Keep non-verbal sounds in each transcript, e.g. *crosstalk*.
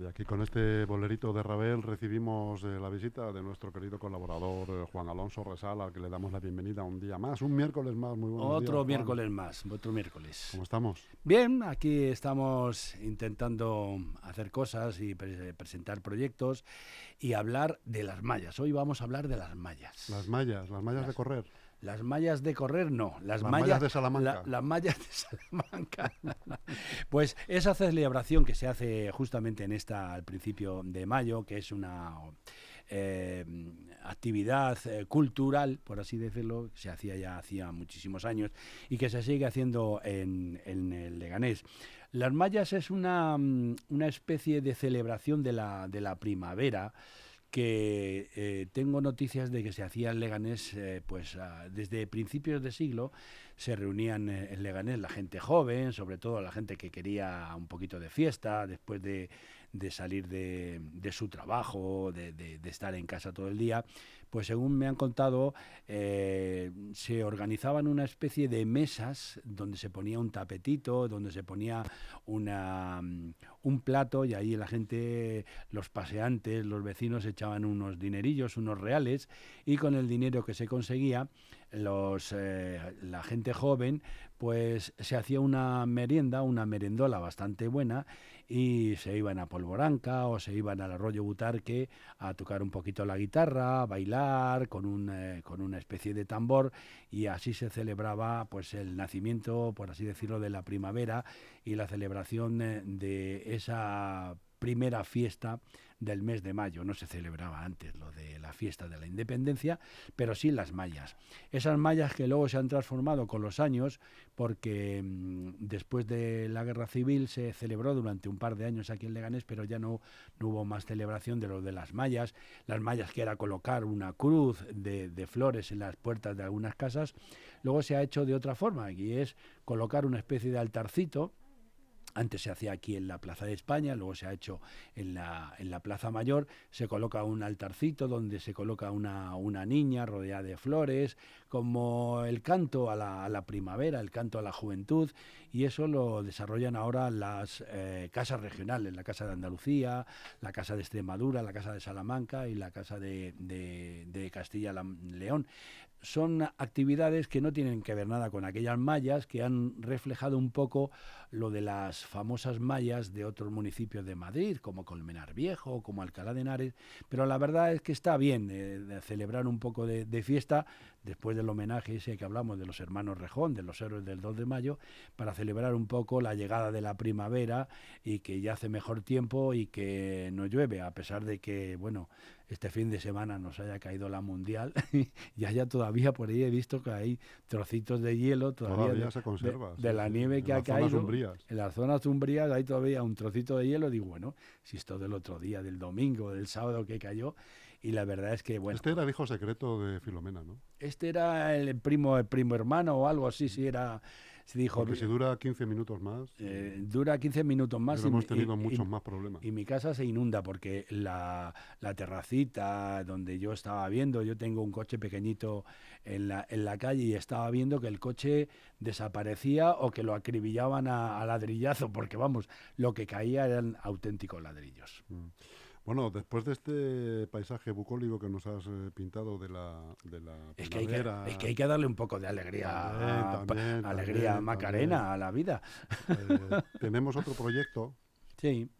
Y aquí con este bolerito de Rabel recibimos eh, la visita de nuestro querido colaborador eh, Juan Alonso Resal, al que le damos la bienvenida un día más, un miércoles más. Muy buenos Otro días, miércoles más, otro miércoles. ¿Cómo estamos? Bien, aquí estamos intentando hacer cosas y pre- presentar proyectos y hablar de las mallas. Hoy vamos a hablar de las mallas. Las mallas, las mallas de correr. Las mallas de correr, no. Las, Las mallas, mallas de Salamanca. la- las mallas de Salamanca. *laughs* pues esa celebración que se hace justamente en esta, al principio de mayo, que es una eh, actividad eh, cultural, por así decirlo, se hacía ya hacía muchísimos años y que se sigue haciendo en, en el Leganés. Las mallas es una, mm, una especie de celebración de la, de la primavera que eh, tengo noticias de que se hacía Leganés, eh, pues desde principios de siglo se reunían eh, en Leganés la gente joven, sobre todo la gente que quería un poquito de fiesta después de, de salir de, de su trabajo, de, de- estar en casa todo el día, pues según me han contado, eh, se organizaban una especie de mesas donde se ponía un tapetito, donde se ponía una, un plato y ahí la gente, los paseantes, los vecinos echaban unos dinerillos, unos reales y con el dinero que se conseguía, los, eh, la gente joven pues se hacía una merienda, una merendola bastante buena y se iban a Polvoranca o se iban al arroyo Butarque a tocar un poquito la guitarra, a bailar con, un, eh, con una especie de tambor y así se celebraba pues el nacimiento, por así decirlo, de la primavera y la celebración eh, de esa primera fiesta del mes de mayo. No se celebraba antes lo de la fiesta de la independencia, pero sí las mallas. Esas mallas que luego se han transformado con los años, porque mm, después de la guerra civil se celebró durante un par de años aquí en Leganés, pero ya no, no hubo más celebración de lo de las mallas. Las mallas que era colocar una cruz de, de flores en las puertas de algunas casas, luego se ha hecho de otra forma, y es colocar una especie de altarcito antes se hacía aquí en la Plaza de España, luego se ha hecho en la, en la Plaza Mayor, se coloca un altarcito donde se coloca una, una niña rodeada de flores, como el canto a la, primavera, el canto a la juventud, y eso lo desarrollan ahora las eh, casas regionales, la Casa de Andalucía, la Casa de Extremadura, la Casa de Salamanca y la Casa de, de, de Castilla-León son actividades que no tienen que ver nada con aquellas mallas que han reflejado un poco lo de las famosas mallas de otros municipios de Madrid, como Colmenar Viejo, como Alcalá de Henares, pero la verdad es que está bien eh, celebrar un poco de fiesta después del homenaje ese que hablamos de los hermanos Rejón, de los héroes del 2 de mayo, para celebrar un poco la llegada de la primavera y que ya hace mejor tiempo y que no llueve, a pesar de que, bueno, este fin de semana nos haya caído la mundial *laughs* y haya todavía por ahí he visto que hay trocitos de hielo todavía, Todavía de, se conserva. de- la nieve que ha caído umbrías. en las zonas umbrías hay todavía un trocito de hielo digo bueno si esto del otro día del domingo del sábado que cayó y la verdad es que bueno Este era el hijo secreto de Filomena, ¿no? este era el primo el primo hermano o algo así si era se dijo Porque si dura 15 minutos más, eh, dura 15 minutos más y- hemos tenido y- muchos más problemas. y mi casa se inunda porque la, la terracita donde yo estaba viendo, yo tengo un coche pequeñito en la, en la calle y estaba viendo que el coche desaparecía o que lo acribillaban a, a ladrillazo, porque vamos, lo que caía eran auténticos ladrillos. Mm. Bueno, después de este paisaje bucólico que nos has eh, pintado de la, de la Es que, hay que, es que hay que darle un poco de alegría, También, a- también, alegría también, Macarena a la vida. eh, tenemos otro proyecto. Sí.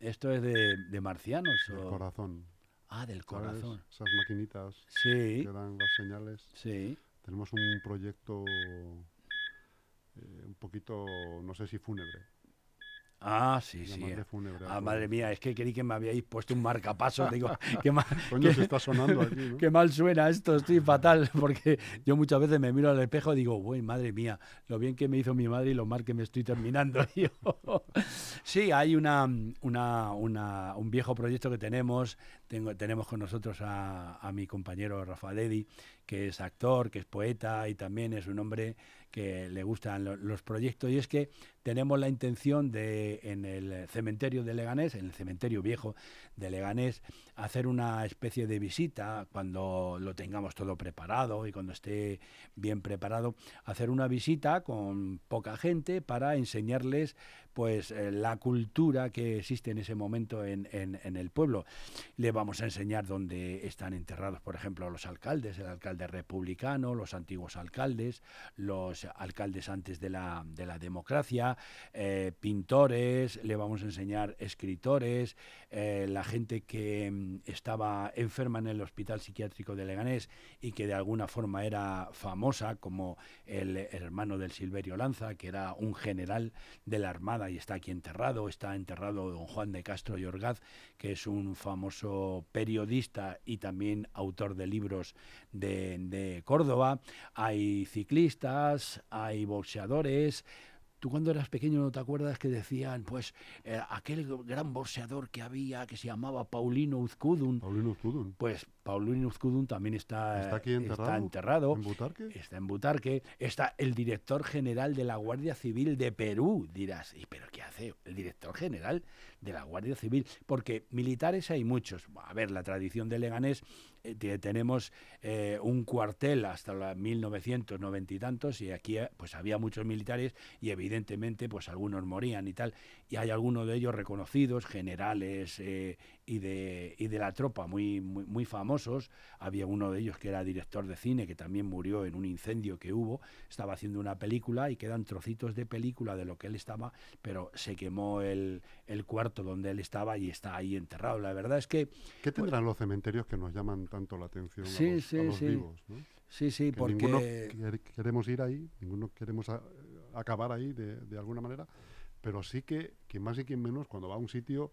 Esto es de, de marcianos. El o- corazón. Ah, del ¿sabes? corazón. Esas maquinitas Sí, que dan las señales. sí. Tenemos un proyecto eh, un poquito, no sé si fúnebre. Ah, sí, sí. llamarle fúnebre. Ah, madre mía, es que creí que me habíais puesto un marcapaso. Digo, *laughs* qué mal, Coño, qué- se está sonando aquí, ¿no? qué mal suena esto, estoy fatal. *laughs* Porque yo muchas veces me miro al espejo y digo, uy, madre mía, lo bien que me hizo mi madre y lo mal que me estoy terminando *laughs* yo. sí, hay una, una, una- un viejo proyecto que tenemos. Tenemos con nosotros a, mi compañero Rafa Dedi, que es actor, que es poeta y también es un hombre que le gustan lo- los proyectos. Y es que tenemos la intención de, en el cementerio de Leganés, en el cementerio viejo de Leganés, hacer una especie de visita cuando lo tengamos todo preparado y cuando esté bien preparado, hacer una visita con poca gente para enseñarles pues eh, la cultura que existe en ese momento en, en, el pueblo. Le vamos a enseñar dónde están enterrados, por ejemplo, los alcaldes, el alcalde republicano, los antiguos alcaldes, los alcaldes antes de la, de la democracia, eh, pintores, le vamos a enseñar escritores, eh, la gente que mm, estaba enferma en el hospital psiquiátrico de Leganés y que de alguna forma era famosa, como el hermano del Silverio Lanza, que era un general de la Armada y está aquí enterrado. Está enterrado don Juan de Castro y Orgaz, que es un famoso periodista y también autor de libros de, Córdoba. Hay ciclistas, hay boxeadores, Tú cuando eras pequeño no te acuerdas que decían, pues, eh, aquel gran boxeador que había que se llamaba Paulino Uzcudun. Paulino Uzcudun. Pues Paulino Uzcudun también está, ¿Está, aquí enterrado? está enterrado. ¿En Butarque? Está en Butarque. Está el director general de la Guardia Civil de Perú. Dirás, ¿y pero qué hace el director general de la Guardia Civil? Porque militares hay muchos. A ver, la tradición de Leganés eh, tenemos eh, un cuartel hasta los 1990 y tantos y aquí eh, pues había muchos militares y evidentemente pues algunos morían y tal. Y hay algunos de ellos reconocidos generales y de y de la tropa muy, muy, muy famosos había uno de ellos que era director de cine que también murió en un incendio que hubo estaba haciendo una película y quedan trocitos de película de lo que él estaba pero se quemó el, el cuarto donde él estaba y está ahí enterrado la verdad es que ¿qué tendrán los cementerios que nos llaman tanto la atención sí, a los, sí, a los sí. vivos. ¿no? Sí, sí, Que porque... Ninguno quer- queremos ir ahí, ninguno queremos a- acabar ahí de, de alguna manera, pero sí que, quien más y quien menos, cuando va a un sitio,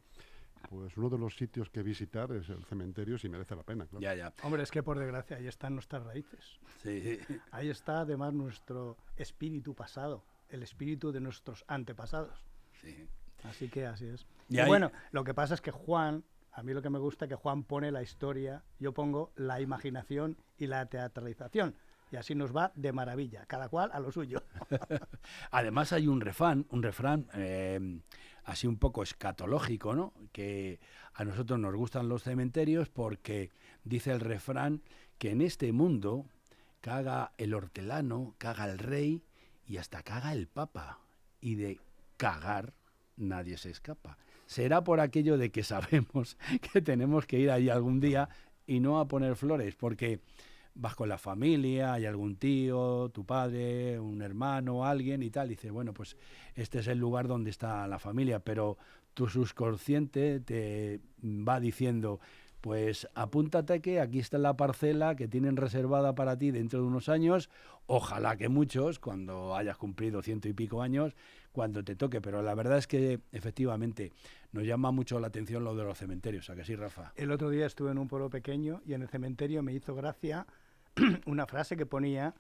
pues uno de los sitios que visitar es el cementerio si merece la pena. claro. Ya, ya. Hombre, es que por desgracia ahí están nuestras raíces. Sí, Ahí está además nuestro espíritu pasado, el espíritu de nuestros antepasados. sí. Así que así es. Y Y, ahí- bueno, lo que pasa es que Juan, a mí lo que me gusta es que Juan pone la historia, yo pongo la imaginación y la teatralización. Y así nos va de maravilla, cada cual a lo suyo. *laughs* Además hay un refrán, un refrán eh, así un poco escatológico, ¿no? Que a nosotros nos gustan los cementerios porque dice el refrán que en este mundo caga el hortelano, caga el rey y hasta caga el papa. Y de cagar nadie se escapa. Será por aquello de que sabemos *laughs* que tenemos que ir ahí algún día y no a poner flores, porque vas con la familia, hay algún tío, tu padre, un hermano, alguien y tal, dices, bueno, pues este es el lugar donde está la familia, pero tu subconsciente te va diciendo, pues apúntate que aquí está la parcela que tienen reservada para ti dentro de unos años, ojalá que muchos, cuando hayas cumplido ciento y pico años, cuando te toque, pero la verdad es que efectivamente nos llama mucho la atención lo de los cementerios, ¿a que sí, Rafa? El otro día estuve en un pueblo pequeño y en el cementerio me hizo gracia *clears throat* una frase que ponía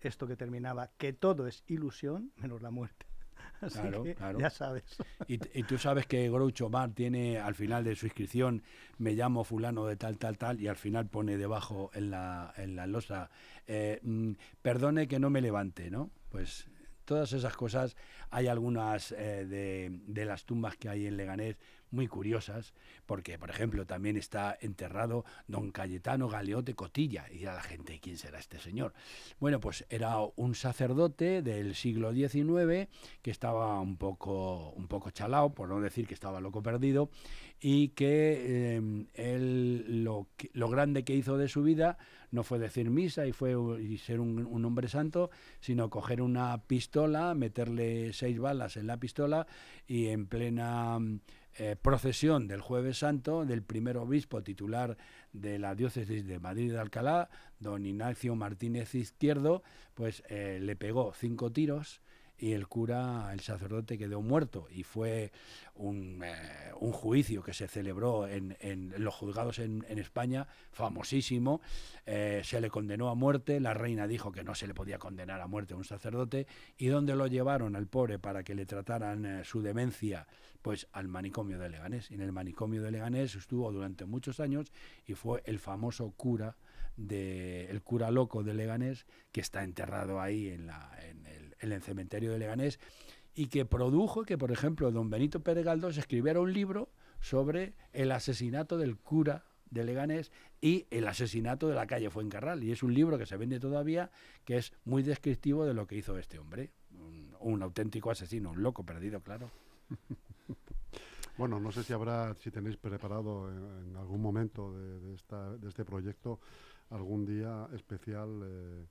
esto que terminaba, que todo es ilusión menos la muerte. *laughs* Así Claro, que claro. ya sabes. Y, tú sabes que Groucho Mar tiene al final de su inscripción, me llamo fulano de tal, tal, tal, y al final pone debajo en la, en la losa, eh, mm, perdone que no me levante, ¿no? Pues todas esas cosas, hay algunas eh, de, de las tumbas que hay en Leganés muy curiosas, porque, por ejemplo, también está enterrado don Cayetano Galeote Cotilla, y a la gente, ¿quién será este señor? Bueno, pues era un sacerdote del siglo XIX que estaba un poco, un poco chalao, por no decir que estaba loco perdido, y que eh, él lo, lo grande que hizo de su vida no fue decir misa y fue y ser un, un hombre santo, sino coger una pistola, meterle seis balas en la pistola y en plena eh, procesión del Jueves Santo del primer obispo titular de la diócesis de Madrid de Alcalá, don Ignacio Martínez Izquierdo, pues eh, le pegó cinco tiros y el cura, el sacerdote quedó muerto. Y fue un, eh, un juicio que se celebró en, en los juzgados en, España, famosísimo, eh, se le condenó a muerte, la reina dijo que no se le podía condenar a muerte a un sacerdote. Y donde lo llevaron al pobre para que le trataran eh, su demencia, pues al manicomio de Leganés. Y en el manicomio de Leganés estuvo durante muchos años y fue el famoso cura de el cura loco de Leganés que está enterrado ahí en, la, en, el, en el cementerio de Leganés y que produjo que, por ejemplo, don Benito Pérez Galdós escribiera un libro sobre el asesinato del cura de Leganés y el asesinato de la calle Fuencarral. Y es un libro que se vende todavía, que es muy descriptivo de lo que hizo este hombre. Un, auténtico asesino, un loco perdido, claro. *laughs* Bueno, no sé si habrá, si tenéis preparado en, algún momento de, esta, este proyecto algún día especial eh,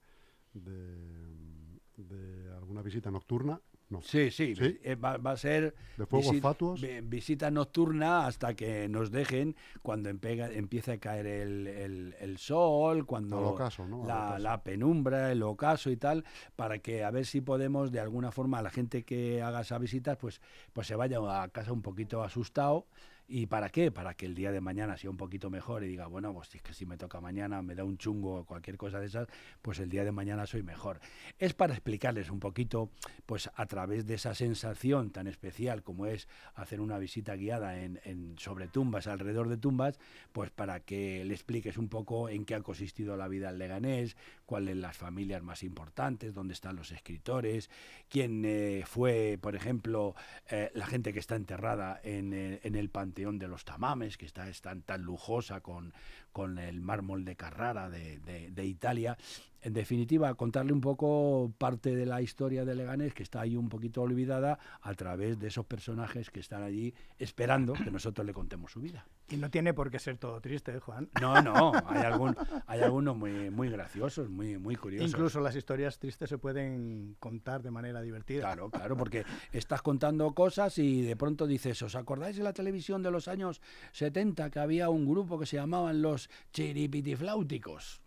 de, de alguna visita nocturna. No. Sí, sí, ¿Sí? eh, Va, va a ser ¿De fuegos visi- fatuos? vi- visita nocturna hasta que nos dejen cuando empega- empiece a caer el, el- el sol, cuando Al ocaso, ¿no? Al la, ocaso. la penumbra, el ocaso y tal, para que a ver si podemos de alguna forma a la gente que haga esa visita pues, pues se vaya a casa un poquito asustado. ¿Y para qué? Para que el día de mañana sea un poquito mejor y diga, bueno, pues es que si me toca mañana, me da un chungo o cualquier cosa de esas, pues el día de mañana soy mejor. Es para explicarles un poquito, pues a través de esa sensación tan especial como es hacer una visita guiada en, sobre tumbas, alrededor de tumbas, pues para que le expliques un poco en qué ha consistido la vida en Leganés, cuáles las familias más importantes, dónde están los escritores, quién eh, fue, por ejemplo, eh, la gente que está enterrada en, eh, en el Panteón de los Tamames, que está, es tan, lujosa con, con el mármol de Carrara de- de Italia. En definitiva, contarle un poco parte de la historia de Leganés, que está ahí un poquito olvidada, a través de esos personajes que están allí esperando que nosotros le contemos su vida. Y no tiene por qué ser todo triste, ¿eh, Juan. No, no, hay, algún, hay algunos muy, muy graciosos, muy, muy curiosos. Incluso las historias tristes se pueden contar de manera divertida. Claro, claro, porque estás contando cosas y de pronto dices, ¿os acordáis de la televisión de los años 70 que había un grupo que se llamaban los chiripitifláuticos?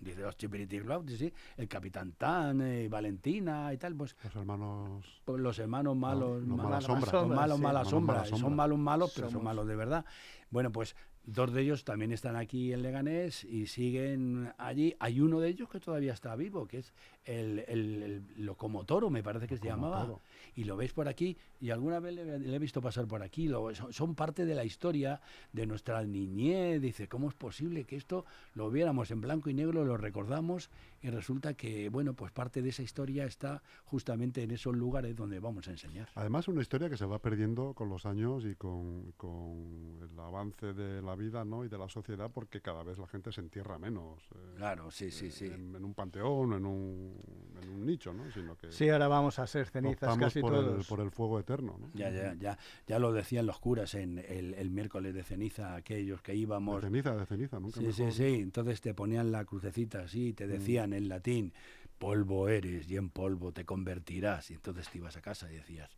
Dice los chiripitifláuticos, sí, el Capitán Tan, eh, Valentina y tal, pues Los hermanos. pues, los hermanos malos, los ma- mala malas sombra. sombras, los malos, sí. mala Malos, sombra, mala y son malos, malos, pero son malos de verdad. Bueno, pues dos de ellos también están aquí en Leganés y siguen allí. Hay uno de ellos que todavía está vivo, que es el, el, el locomotoro, me parece que se llamaba. Y lo veis por aquí, y alguna vez le, le he visto pasar por aquí. lo- son, son parte de la historia de nuestra niñez. Dice, ¿cómo es posible que esto lo viéramos en blanco y negro, lo recordamos? Y resulta que, bueno, pues parte de esa historia está justamente en esos lugares donde vamos a enseñar. Además, una historia que se va perdiendo con los años y con, con el avance de la vida ¿no? y de la sociedad, porque cada vez la gente se entierra menos. eh, Claro, sí, sí, sí. En, en un panteón, en un, en un nicho, ¿no? Sino que Sí, ahora vamos a ser cenizas casi por el, todos. por el fuego eterno, ¿no? Ya, ya, ya, ya lo decían los curas en el, el miércoles de ceniza, aquellos que De íbamos. ceniza, de ceniza, nunca Sí, sí, mejor. sí. Entonces te ponían la crucecita así y te Mm. Decían en latín, polvo eres y en polvo te convertirás. Y entonces te ibas a casa y decías,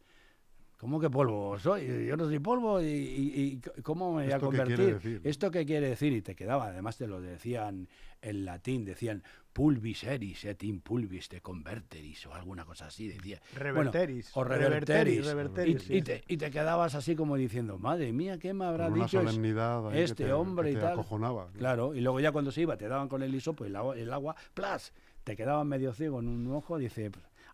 ¿cómo que polvo soy? Yo no soy polvo y, y- y ¿cómo me voy a ¿Esto qué quiere convertir? ¿Esto qué quiere decir? Y te quedaba, además te lo decían en latín, decían pulvis eris et in pulvis te converteris o alguna cosa así, decía. Bueno, Reverteris. o reverteris. reverteris, y, y te, y te quedabas así como diciendo, madre mía, ¿qué me habrá dicho solemnidad este te- hombre y te tal? acojonaba, ¿no? Claro, y luego ya cuando se iba te daban con el hisopo y el agua, el agua ¡plas! Te quedabas medio ciego en un ojo, dice,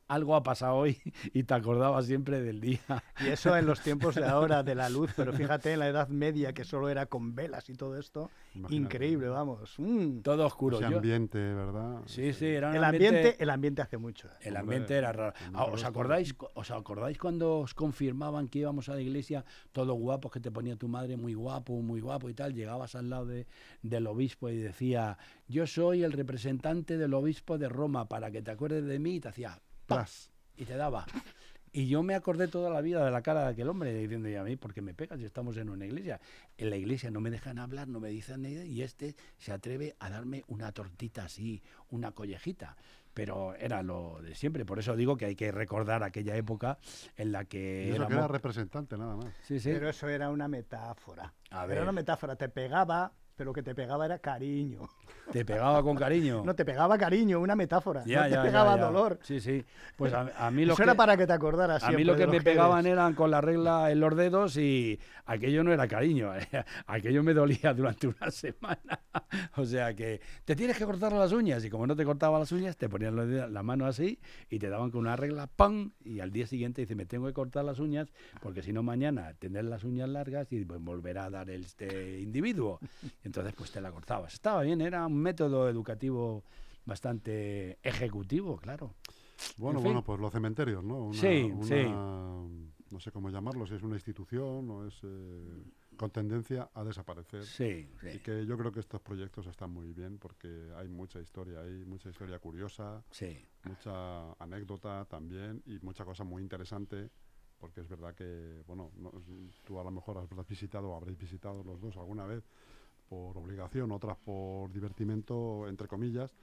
algo ha pasado hoy *laughs* y te acordabas siempre del día. Y eso en los tiempos de ahora de la luz, pero *laughs* fíjate en la Edad Media que solo era con velas y todo esto, Imagínate. increíble, vamos. mm. Todo oscuro. Ese Yo- ambiente, ¿verdad? sí, sí, era un El ambiente, el ambiente hace mucho. ¿eh? El Hombre, ambiente era raro. Ah, ¿Os acordáis, ¿Os acordáis cuando os confirmaban que íbamos a la iglesia, todos guapos, que te ponía tu madre muy guapo, muy guapo y tal? Llegabas al lado de- del obispo y decía, yo soy el representante del obispo de Roma, para que te acuerdes de mí, y te hacía Plas. y te daba. Y yo me acordé toda la vida de la cara de aquel hombre diciendo, ¿y a mí por qué me pegas si estamos en una iglesia? En la iglesia no me dejan hablar, no me dicen nada y este se atreve a darme una tortita así, una collejita. Pero era lo de siempre, por eso digo que hay que recordar aquella época en la Y que eso que éramos... era representante, nada más. Sí, sí. Pero eso era una metáfora. A Era ver. una metáfora, te pegaba, pero lo que te pegaba era cariño. Te pegaba con cariño. *laughs* No te pegaba cariño, una metáfora. Ya, no te ya, pegaba ya. dolor. Sí, sí. Pues a, a mí lo Eso que... era para que te acordaras. A mí lo que me pegaban eres. eran con la regla en los dedos y aquello no era cariño, *laughs* aquello me dolía durante una *laughs* semana. O sea que te tienes que cortar las uñas y como no te cortaba las uñas te ponían los la mano así y te daban con una regla, ¡pam! Y al día siguiente dice, me tengo que cortar las uñas porque si no mañana tendré las uñas largas y pues, volverá a dar este individuo. Entonces pues te la cortabas. Estaba bien, era un método educativo bastante ejecutivo, claro. Bueno, En fin. bueno, pues los cementerios, ¿no? Una- Sí, una- sí. No sé cómo llamarlo, si es una institución o es eh, con tendencia a desaparecer. Sí, sí. Y que yo creo que estos proyectos están muy bien porque hay mucha historia, hay mucha historia curiosa, Sí, mucha anécdota también y mucha cosa muy interesante porque es verdad que, bueno, no- tú a lo mejor has visitado o habréis visitado los dos alguna vez por obligación, otras por divertimento, entre comillas,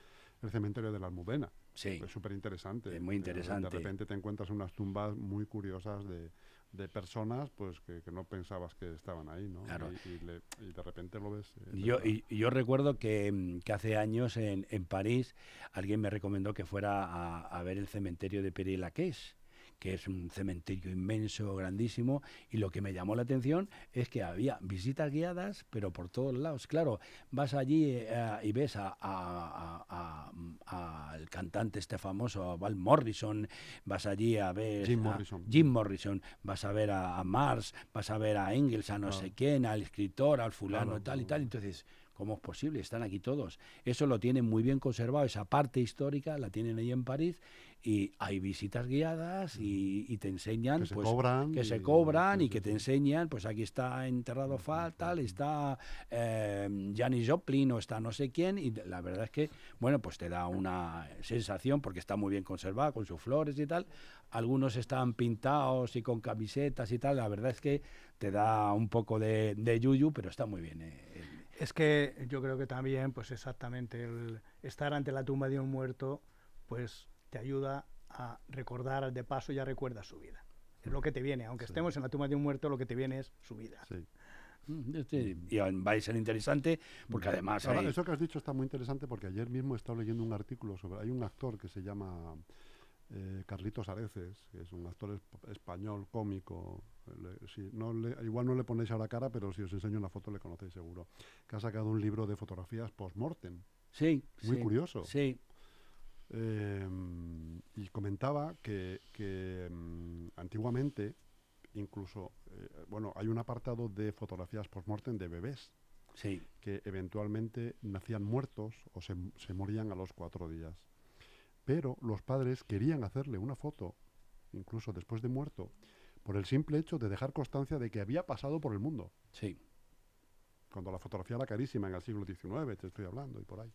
el cementerio de la Almudena. sí. Es súper interesante. Es muy interesante. de repente te encuentras unas tumbas muy curiosas de, de personas pues que, que no pensabas que estaban ahí, ¿no? Claro. Y, y le- y de repente lo ves. eh, Yo, y, yo recuerdo que, mm, que hace años en, en París alguien me recomendó que fuera a, a ver el cementerio de Père Lachaise que es un cementerio inmenso, grandísimo, y lo que me llamó la atención es que había visitas guiadas, pero por todos lados. Claro, vas allí eh, y ves a, a- a- a- al cantante este famoso, a Val Morrison, vas allí a ver Jim a Morrison. Jim Morrison, vas a ver a, Mars, vas a ver a Engels, a no sé quién, al escritor, al fulano, Claro, tal y tal. Entonces, ¿cómo es posible? Están aquí todos. Eso lo tienen muy bien conservado, esa parte histórica la tienen ahí en París y hay visitas guiadas y, y te enseñan que se pues, cobran. que se y- cobran sí, y que te enseñan, pues aquí está enterrado Fal, tal, está eh, Janis Joplin o está no sé quién, y la verdad es que, bueno, pues te da una sensación porque está muy bien conservado, con sus flores y tal. Algunos están pintados y con camisetas y tal, la verdad es que te da un poco de, de yuyu, pero está muy bien. eh, el- Es que yo creo que también, pues exactamente, el estar ante la tumba de un muerto, pues te ayuda a recordar de paso, ya recuerdas su vida. Es lo que te viene, aunque Sí. estemos en la tumba de un muerto, lo que te viene es su vida. Sí. Mm, este- y va a ser interesante porque además Ahora, hay- eso que has dicho está muy interesante porque ayer mismo he estado leyendo un artículo sobre. Hay un actor que se llama eh, Carlitos Areces, que es un actor esp- español, cómico. le- si no le- igual no le ponéis a la cara, pero si os enseño una foto le conocéis seguro. Que ha sacado un libro de fotografías post-mortem. sí, Muy sí, curioso. Sí, Eh, y comentaba que, que, mm, antiguamente, incluso, eh, bueno, hay un apartado de fotografías post-mortem de bebés sí, que eventualmente nacían muertos o se, se morían a los cuatro días. Pero los padres querían hacerle una foto, incluso después de muerto, por el simple hecho de dejar constancia de que había pasado por el mundo. sí. Cuando la fotografía era carísima en el siglo XIX, te estoy hablando, y por ahí.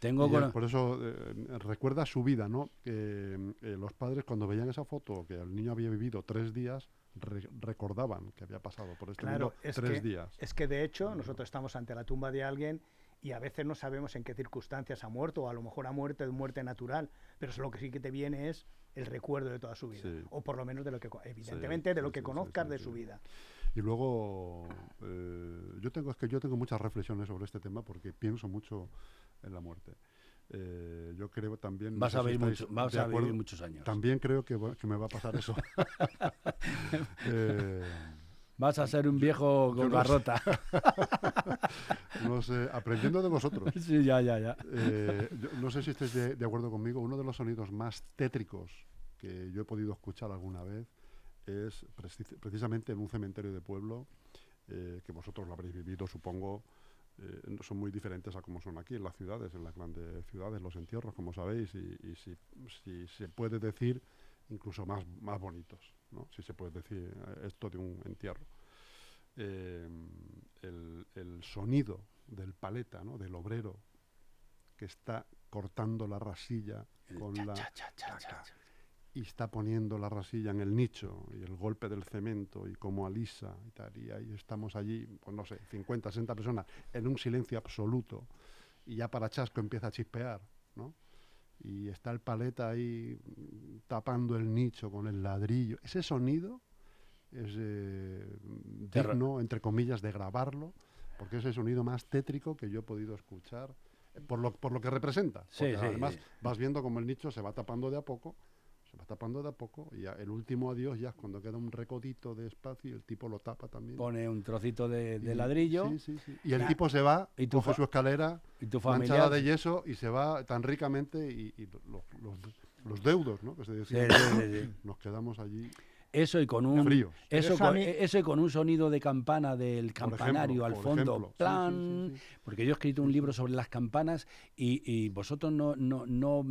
Tengo Y por eso eh, recuerda su vida, ¿no? Eh, los padres cuando veían esa foto, que el niño había vivido tres días, re- recordaban que había pasado por este Claro, mundo es tres que- días. Es que de hecho nosotros estamos ante la tumba de alguien y a veces no sabemos en qué circunstancias ha muerto, o a lo mejor ha muerto de muerte natural, pero eso lo que sí que te viene es el recuerdo de toda su vida, Sí. o por lo menos de lo que, evidentemente, de sí, lo que sí, sí, conozcas sí, de sí. su vida. Y luego eh, yo tengo es que yo tengo muchas reflexiones sobre este tema porque pienso mucho en la muerte. Eh, yo creo también no vas sé a vivir, estáis mucho- vas de a vivir acuerdo, muchos años. También creo que, me va a pasar eso. *laughs* Eh, Vas a ser un viejo con no garrota. *laughs* no sé, aprendiendo de vosotros. sí, ya, ya, ya. Eh, *laughs* yo no sé si estáis de, de acuerdo conmigo. Uno de los sonidos más tétricos que yo he podido escuchar alguna vez es preci- precisamente en un cementerio de pueblo, eh, que vosotros lo habréis vivido, supongo. Eh, son muy diferentes a como son aquí en las ciudades, en las grandes ciudades, los entierros, como sabéis, y, y si, si se puede decir, incluso más, más bonitos, ¿no? si se puede decir eh, esto de un entierro. Eh, el, el sonido del paleta, ¿no? del obrero, que está cortando la rasilla El con cha, la, cha, cha. Y está poniendo la rasilla en el nicho y el golpe del cemento y cómo alisa y tal. Y ahí estamos allí, pues no sé, 50, 60 personas en un silencio absoluto y ya para chasco empieza a chispear, ¿no? Y está el paleta ahí mm, tapando el nicho con el ladrillo. Ese sonido es eh, digno, entre comillas, de grabarlo, porque es el sonido más tétrico que yo he podido escuchar, eh, por lo, por lo que representa. Sí, Porque sí, además sí. vas viendo como el nicho se va tapando de a poco, se va tapando de a poco, y ya el último adiós ya es cuando queda un recodito de espacio y el tipo lo tapa también. Pone un trocito de, de Y- ladrillo sí, sí, sí. Y el La- tipo se va, Y tu coge su escalera, y tu manchada de yeso, y se va tan ricamente, y, y lo- los, los deudos, ¿no? Que se decía, sí, sí, sí. *laughs* nos quedamos allí. Eso y con un eso, con, mí- eso y con un sonido de campana del campanario ejemplo, al fondo, ejemplo. Sí, sí, plan, sí, sí. Porque yo he escrito un libro sobre las campanas y, y vosotros no, no, no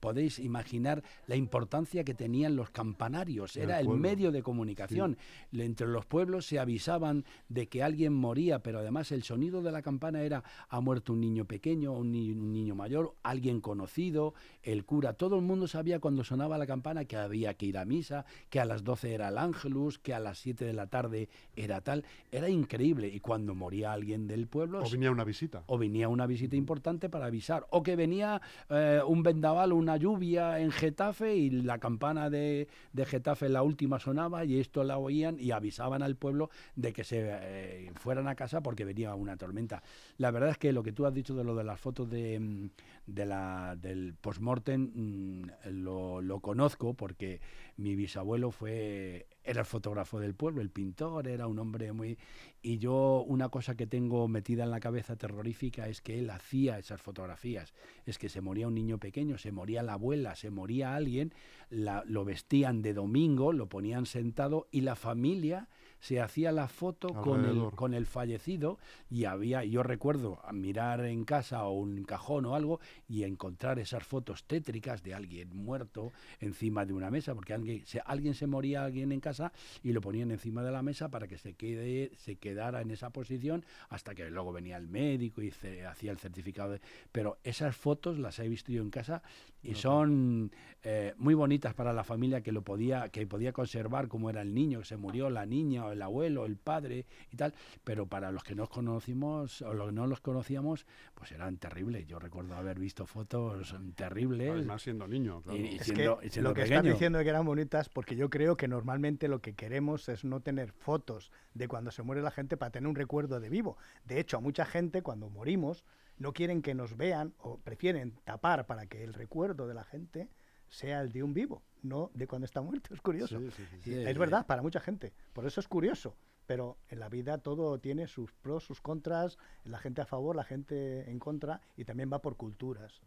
podéis imaginar la importancia que tenían los campanarios. El Era el medio de comunicación. Entre los pueblos se avisaban de que alguien moría, pero además el sonido de la campana era ha muerto un niño pequeño, un, ni- un niño mayor, alguien conocido, el cura. Todo el mundo sabía cuando sonaba la campana que había que ir a misa, que a las 12 era el ángelus, que a las 7 de la tarde era tal. Era increíble. Y cuando moría alguien del pueblo, O venía una o venía una visita importante para avisar, o que venía eh, un vendaval, una lluvia en Getafe y la campana de, de Getafe la última sonaba y esto la oían y avisaban al pueblo de que se eh, fueran a casa porque venía una tormenta. La verdad es que lo que tú has dicho de lo de las fotos de, mm, de la, del postmortem mm, lo, lo conozco porque mi bisabuelo fue era el fotógrafo del pueblo, el pintor, era un hombre muy y yo una cosa que tengo metida en la cabeza terrorífica es que él hacía esas fotografías. Es que se moría un niño pequeño, se moría la abuela, se moría alguien, lo vestían de domingo, lo ponían sentado y la familia se hacía la foto con el, con el fallecido y había, yo recuerdo mirar en casa o un cajón o algo y encontrar esas fotos tétricas de alguien muerto encima de una mesa, porque alguien se, alguien se moría alguien en casa y lo ponían encima de la mesa para que se quede, se quedara en esa posición hasta que luego venía el médico y se hacía el certificado. de- pero esas fotos las he visto yo en casa y son eh, muy bonitas para la familia que lo podía, que podía conservar como era el niño que se murió, la niña, o el abuelo, el padre y tal. Pero para los que nos conocimos o los que no los conocíamos, pues eran terribles. Yo recuerdo haber visto fotos terribles. Además, siendo niño, claro. Y- Es siendo- que siendo lo que pequeño. estás diciendo de que eran bonitas, porque yo creo que normalmente lo que queremos es no tener fotos de cuando se muere la gente para tener un recuerdo de vivo. De hecho, a mucha gente cuando morimos no quieren que nos vean o prefieren tapar para que el recuerdo de la gente sea el de un vivo, no de cuando está muerto. *laughs* Es curioso. Sí, sí, sí. Y Sí, es sí. verdad, para mucha gente. Por eso es curioso. Pero en la vida todo tiene sus pros, sus contras, la gente a favor, la gente en contra, y también va por culturas.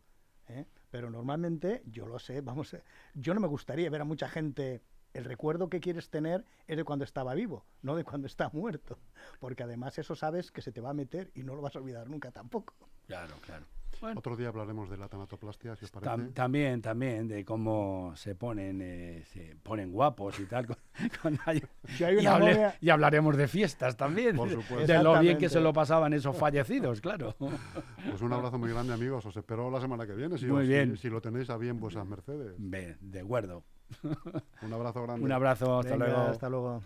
¿eh? Pero normalmente, yo lo sé, vamos, yo no me gustaría ver a mucha gente. El recuerdo que quieres tener es de cuando estaba vivo, no de cuando está muerto. Porque además eso sabes que se te va a meter y no lo vas a olvidar nunca tampoco. Claro, claro. Bueno, Otro día hablaremos de la tanatoplastia, si os parece. tam- también, también de cómo se ponen, eh, se ponen guapos y tal. *laughs* con- con ay- Si hay y, hable- hablaremos de fiestas también. Por de- supuesto. De lo bien que se lo pasaban esos fallecidos, claro. *laughs* Pues un abrazo muy grande, amigos. Os espero la semana que viene, si, Muy os- bien. si, si lo tenéis a bien vuestras mercedes. De acuerdo. Un abrazo *laughs* grande. Un abrazo, hasta Venga, luego. Hasta luego.